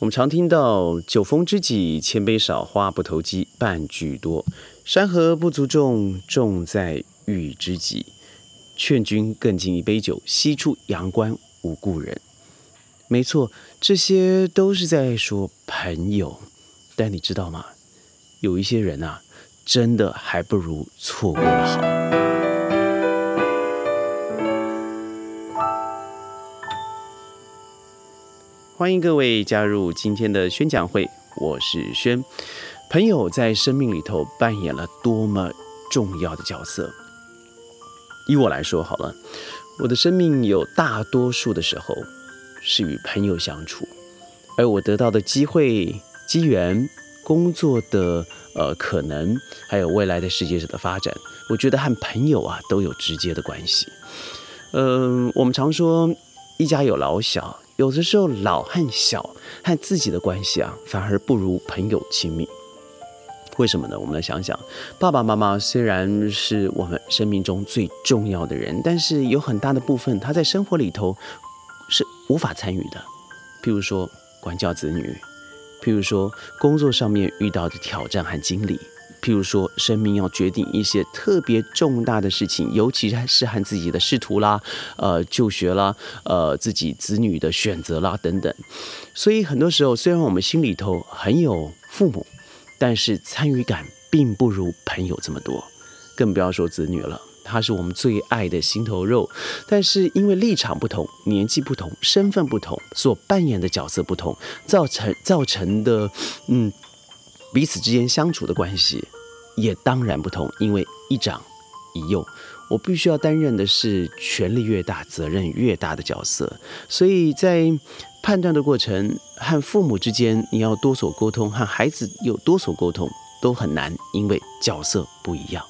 我们常听到“酒逢知己千杯少，话不投机半句多”，山河不足重，重在遇知己。劝君更尽一杯酒，西出阳关无故人。没错，这些都是在说朋友。但你知道吗？有一些人啊，真的还不如错过了好。欢迎各位加入今天的宣讲会，我是轩。朋友在生命里头扮演了多么重要的角色？以我来说，好了，我的生命有大多数的时候是与朋友相处，而我得到的机会、机缘。工作的呃可能，还有未来的世界上的发展，我觉得和朋友啊都有直接的关系。嗯，我们常说一家有老小，有的时候老和小和自己的关系啊，反而不如朋友亲密。为什么呢？我们来想想，爸爸妈妈虽然是我们生命中最重要的人，但是有很大的部分他在生活里头是无法参与的，譬如说管教子女。譬如说，工作上面遇到的挑战和经历；譬如说，生命要决定一些特别重大的事情，尤其是和自己的仕途啦、呃就学啦、呃自己子女的选择啦等等。所以很多时候，虽然我们心里头很有父母，但是参与感并不如朋友这么多，更不要说子女了。他是我们最爱的心头肉，但是因为立场不同、年纪不同、身份不同，所扮演的角色不同，造成造成的嗯彼此之间相处的关系也当然不同。因为一长一幼，我必须要担任的是权力越大、责任越大的角色，所以在判断的过程和父母之间，你要多所沟通，和孩子有多所沟通都很难，因为角色不一样。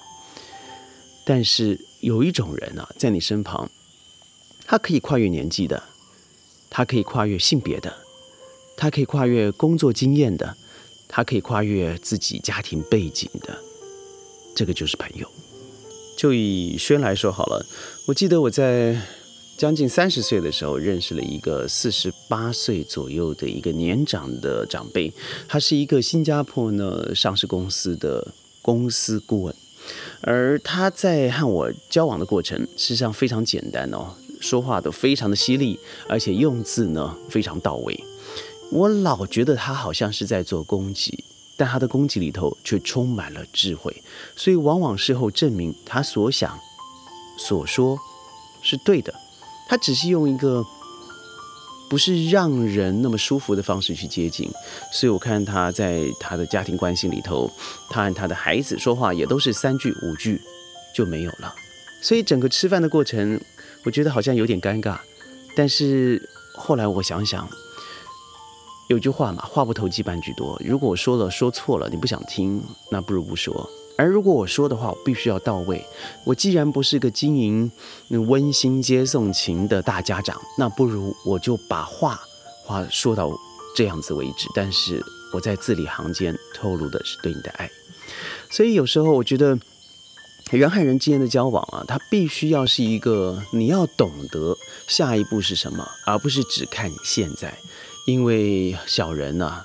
但是有一种人啊，在你身旁，他可以跨越年纪的，他可以跨越性别的，他可以跨越工作经验的，他可以跨越自己家庭背景的，这个就是朋友。就以轩来说好了，我记得我在将近三十岁的时候，认识了一个四十八岁左右的一个年长的长辈，他是一个新加坡呢上市公司的公司顾问。而他在和我交往的过程，实际上非常简单哦，说话都非常的犀利，而且用字呢非常到位。我老觉得他好像是在做攻击，但他的攻击里头却充满了智慧，所以往往事后证明他所想、所说是对的。他只是用一个。不是让人那么舒服的方式去接近，所以我看他在他的家庭关系里头，他和他的孩子说话也都是三句五句就没有了，所以整个吃饭的过程，我觉得好像有点尴尬。但是后来我想想，有句话嘛，话不投机半句多。如果我说了说错了，你不想听，那不如不说。而如果我说的话，我必须要到位。我既然不是个经营温馨接送情的大家长，那不如我就把话话说到这样子为止。但是我在字里行间透露的是对你的爱。所以有时候我觉得人和人之间的交往啊，它必须要是一个你要懂得下一步是什么，而不是只看现在。因为小人呢，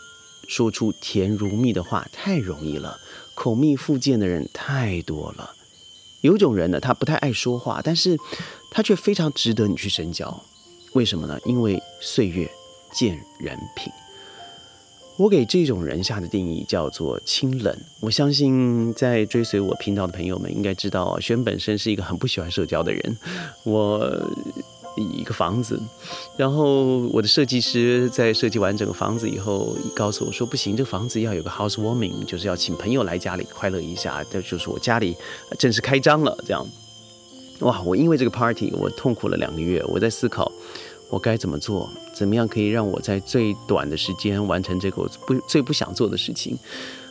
说出甜如蜜的话太容易了。口蜜腹剑的人太多了，有种人呢，他不太爱说话，但是他却非常值得你去深交。为什么呢？因为岁月见人品。我给这种人下的定义叫做清冷。我相信在追随我频道的朋友们应该知道，轩本身是一个很不喜欢社交的人。我。一个房子，然后我的设计师在设计完整个房子以后，告诉我说：“不行，这个房子要有个 housewarming，就是要请朋友来家里快乐一下。”这就是我家里正式开张了。这样，哇！我因为这个 party，我痛苦了两个月。我在思考，我该怎么做，怎么样可以让我在最短的时间完成这个我不最不想做的事情。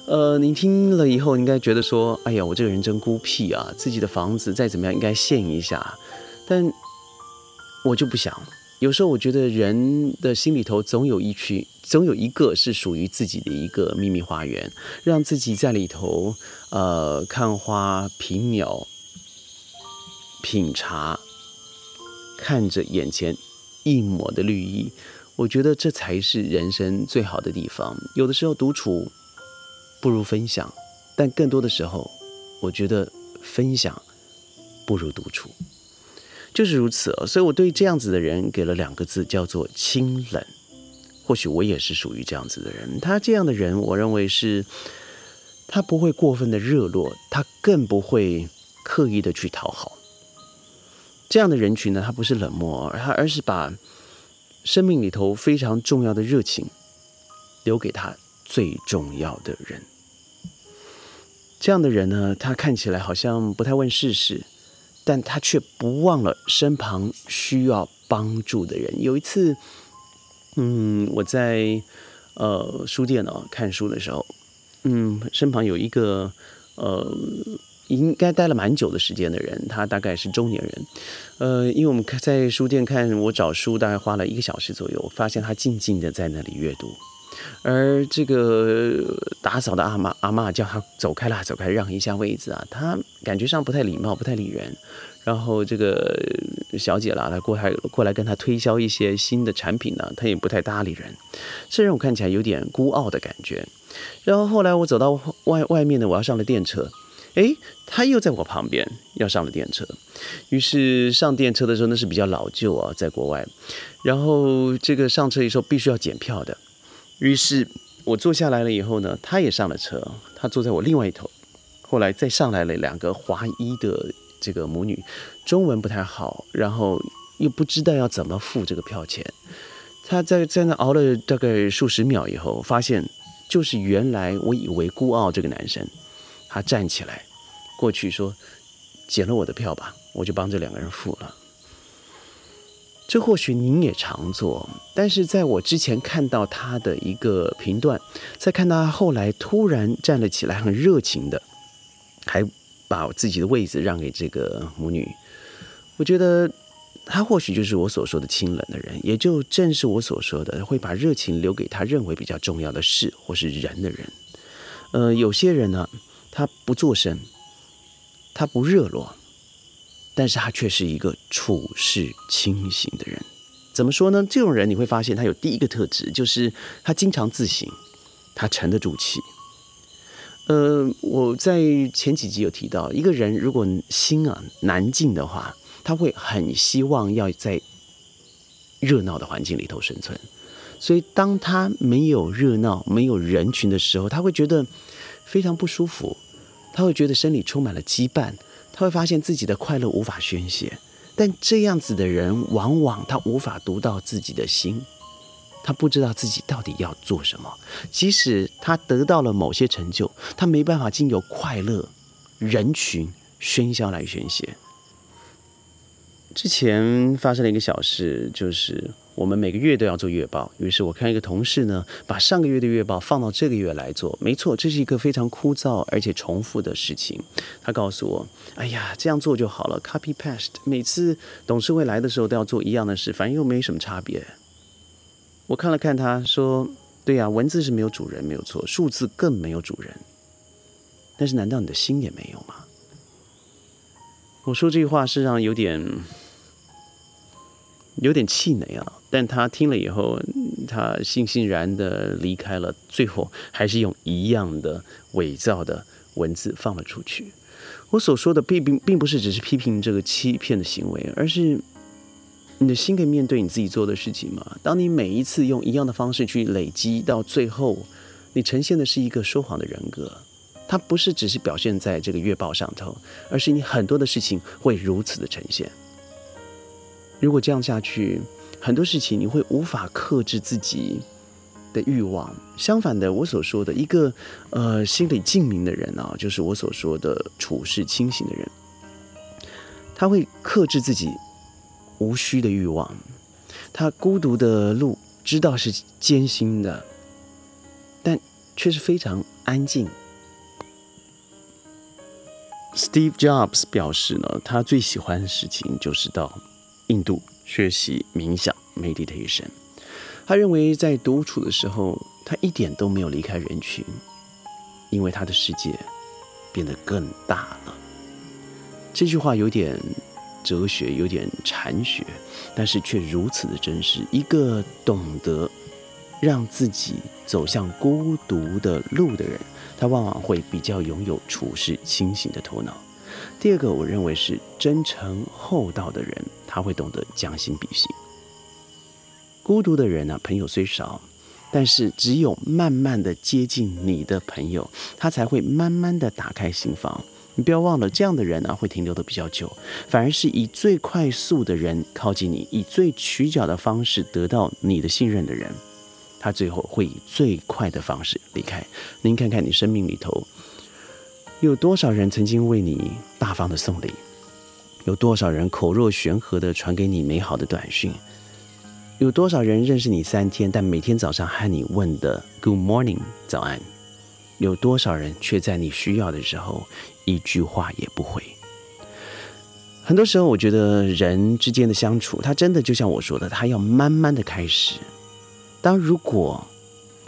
呃，你听了以后，应该觉得说：“哎呀，我这个人真孤僻啊！自己的房子再怎么样，应该献一下。”但我就不想，有时候我觉得人的心里头总有一区，总有一个是属于自己的一个秘密花园，让自己在里头，呃，看花、品鸟、品茶，看着眼前一抹的绿意，我觉得这才是人生最好的地方。有的时候独处不如分享，但更多的时候，我觉得分享不如独处，就是如此。所以我对这样子的人给了两个字，叫做清冷。或许我也是属于这样子的人。他这样的人，我认为是，他不会过分的热络，他更不会刻意的去讨好。这样的人群呢，他不是冷漠，他而是把。生命里头非常重要的热情，留给他最重要的人。这样的人呢，他看起来好像不太问世事，但他却不忘了身旁需要帮助的人。有一次，嗯，我在呃书店哦看书的时候，嗯，身旁有一个呃。应该待了蛮久的时间的人，他大概是中年人，呃，因为我们在书店看，我找书大概花了一个小时左右，发现他静静的在那里阅读，而这个打扫的阿妈阿妈叫他走开啦，走开，让一下位子啊，他感觉上不太礼貌，不太理人，然后这个小姐啦，她过来过来跟他推销一些新的产品呢，他也不太搭理人，这让我看起来有点孤傲的感觉，然后后来我走到外外面呢，我要上了电车。哎，他又在我旁边要上了电车，于是上电车的时候那是比较老旧啊，在国外，然后这个上车的时候必须要检票的，于是我坐下来了以后呢，他也上了车，他坐在我另外一头，后来再上来了两个华裔的这个母女，中文不太好，然后又不知道要怎么付这个票钱，他在在那熬了大概数十秒以后，发现就是原来我以为孤傲这个男生，他站起来。过去说，捡了我的票吧，我就帮这两个人付了。这或许您也常做，但是在我之前看到他的一个评断，再看到他后来突然站了起来，很热情的，还把自己的位子让给这个母女，我觉得他或许就是我所说的清冷的人，也就正是我所说的会把热情留给他认为比较重要的事或是人的人。呃，有些人呢，他不做声。他不热络，但是他却是一个处事清醒的人。怎么说呢？这种人你会发现他有第一个特质，就是他经常自省，他沉得住气。呃，我在前几集有提到，一个人如果心啊难静的话，他会很希望要在热闹的环境里头生存。所以，当他没有热闹、没有人群的时候，他会觉得非常不舒服。他会觉得身里充满了羁绊，他会发现自己的快乐无法宣泄。但这样子的人，往往他无法读到自己的心，他不知道自己到底要做什么。即使他得到了某些成就，他没办法经由快乐、人群喧嚣来宣泄。之前发生了一个小事，就是。我们每个月都要做月报，于是我看一个同事呢，把上个月的月报放到这个月来做。没错，这是一个非常枯燥而且重复的事情。他告诉我：“哎呀，这样做就好了，copy paste，每次董事会来的时候都要做一样的事，反正又没什么差别。”我看了看，他说：“对呀，文字是没有主人，没有错，数字更没有主人。但是，难道你的心也没有吗？”我说这句话是让有点。有点气馁啊，但他听了以后，他悻悻然的离开了，最后还是用一样的伪造的文字放了出去。我所说的并并，并不是只是批评这个欺骗的行为，而是你的心可以面对你自己做的事情吗？当你每一次用一样的方式去累积，到最后，你呈现的是一个说谎的人格，它不是只是表现在这个月报上头，而是你很多的事情会如此的呈现。如果这样下去，很多事情你会无法克制自己的欲望。相反的，我所说的一个呃心里静明的人啊，就是我所说的处事清醒的人，他会克制自己无需的欲望。他孤独的路知道是艰辛的，但却是非常安静。Steve Jobs 表示呢，他最喜欢的事情就是到。印度学习冥想 （meditation），他认为在独处的时候，他一点都没有离开人群，因为他的世界变得更大了。这句话有点哲学，有点禅学，但是却如此的真实。一个懂得让自己走向孤独的路的人，他往往会比较拥有处事清醒的头脑。第二个，我认为是真诚厚道的人，他会懂得将心比心。孤独的人呢，朋友虽少，但是只有慢慢的接近你的朋友，他才会慢慢的打开心房。你不要忘了，这样的人呢，会停留的比较久，反而是以最快速的人靠近你，以最取巧的方式得到你的信任的人，他最后会以最快的方式离开。您看看你生命里头。有多少人曾经为你大方的送礼？有多少人口若悬河的传给你美好的短讯？有多少人认识你三天，但每天早上和你问的 “Good morning” 早安？有多少人却在你需要的时候一句话也不回？很多时候，我觉得人之间的相处，他真的就像我说的，他要慢慢的开始。当如果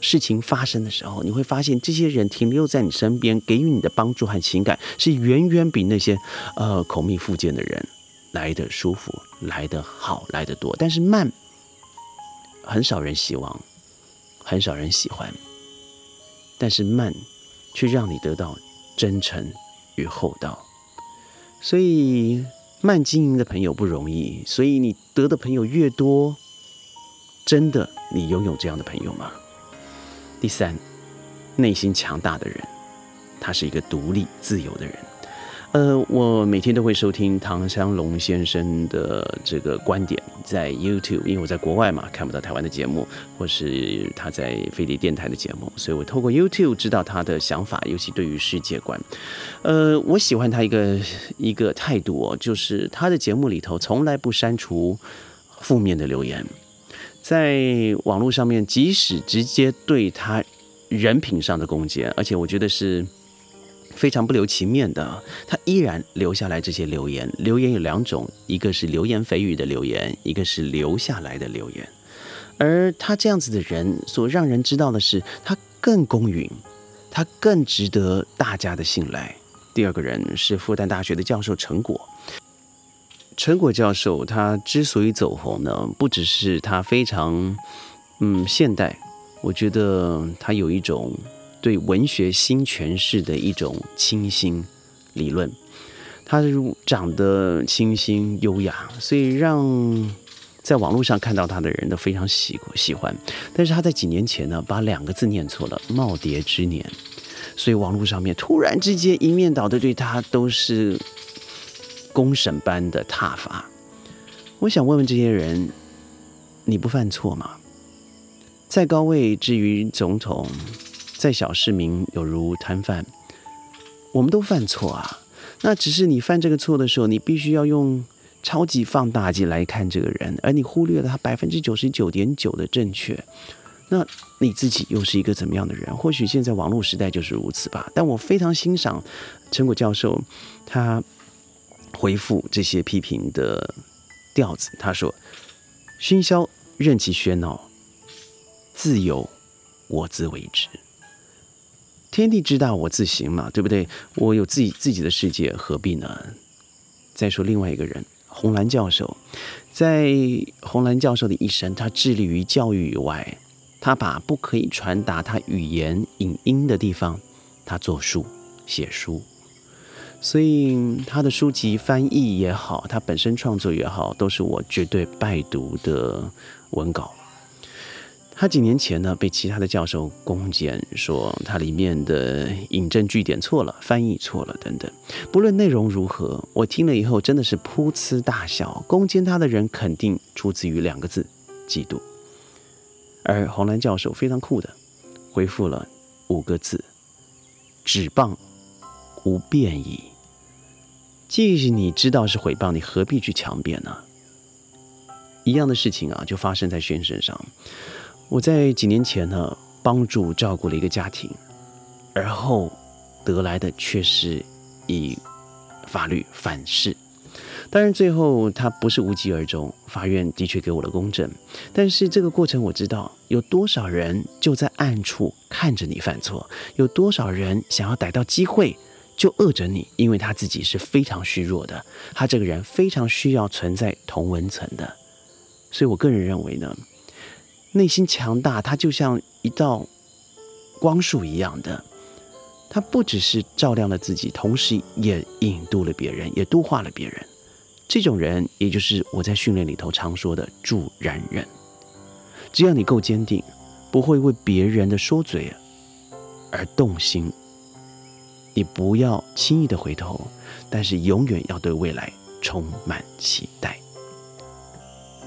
事情发生的时候，你会发现这些人停留在你身边，给予你的帮助和情感，是远远比那些呃口蜜腹剑的人来的舒服、来的好、来的多。但是慢，很少人希望，很少人喜欢。但是慢，却让你得到真诚与厚道。所以慢经营的朋友不容易。所以你得的朋友越多，真的你拥有这样的朋友吗？第三，内心强大的人，他是一个独立自由的人。呃，我每天都会收听唐香龙先生的这个观点，在 YouTube，因为我在国外嘛，看不到台湾的节目，或是他在飞碟电台的节目，所以我透过 YouTube 知道他的想法，尤其对于世界观。呃，我喜欢他一个一个态度哦，就是他的节目里头从来不删除负面的留言。在网络上面，即使直接对他人品上的攻击，而且我觉得是非常不留情面的，他依然留下来这些留言。留言有两种，一个是流言蜚语的留言，一个是留下来的留言。而他这样子的人，所让人知道的是，他更公允，他更值得大家的信赖。第二个人是复旦大学的教授陈果。陈果教授他之所以走红呢，不只是他非常嗯现代，我觉得他有一种对文学新诠释的一种清新理论。他长得清新优雅，所以让在网络上看到他的人都非常喜喜欢。但是他在几年前呢，把两个字念错了，“耄耋之年”，所以网络上面突然之间一面倒的对他都是。公审般的挞伐，我想问问这些人：你不犯错吗？在高位至于总统，在小市民有如摊贩，我们都犯错啊。那只是你犯这个错的时候，你必须要用超级放大镜来看这个人，而你忽略了他百分之九十九点九的正确。那你自己又是一个怎么样的人？或许现在网络时代就是如此吧。但我非常欣赏陈果教授，他。回复这些批评的调子，他说：“喧嚣任其喧闹，自由我自为之。天地之大，我自行嘛，对不对？我有自己自己的世界，何必呢？再说另外一个人，红蓝教授，在红蓝教授的一生，他致力于教育以外，他把不可以传达他语言影音的地方，他做书写书。”所以他的书籍翻译也好，他本身创作也好，都是我绝对拜读的文稿。他几年前呢，被其他的教授攻坚，说他里面的引证据点错了，翻译错了等等。不论内容如何，我听了以后真的是噗呲大笑。攻坚他的人肯定出自于两个字：嫉妒。而红蓝教授非常酷的回复了五个字：只棒无变矣。即使你知道是诽谤，你何必去强辩呢？一样的事情啊，就发生在轩身上。我在几年前呢，帮助照顾了一个家庭，而后得来的却是以法律反噬。当然，最后他不是无疾而终，法院的确给我了公正。但是这个过程，我知道有多少人就在暗处看着你犯错，有多少人想要逮到机会。就饿着你，因为他自己是非常虚弱的，他这个人非常需要存在同温层的。所以我个人认为呢，内心强大，他就像一道光束一样的，他不只是照亮了自己，同时也引渡了别人，也度化了别人。这种人，也就是我在训练里头常说的助燃人。只要你够坚定，不会为别人的说嘴而动心。你不要轻易的回头，但是永远要对未来充满期待。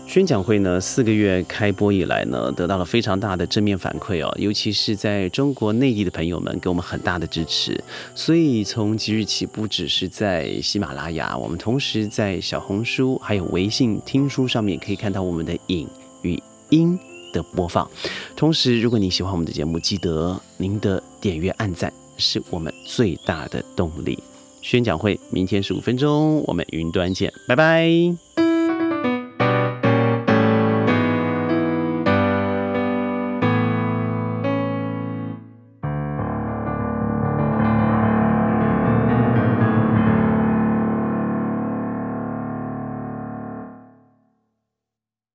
宣讲会呢，四个月开播以来呢，得到了非常大的正面反馈哦，尤其是在中国内地的朋友们给我们很大的支持。所以从即日起，不只是在喜马拉雅，我们同时在小红书还有微信听书上面可以看到我们的影与音的播放。同时，如果你喜欢我们的节目，记得您的点阅、按赞。是我们最大的动力。宣讲会明天十五分钟，我们云端见，拜拜。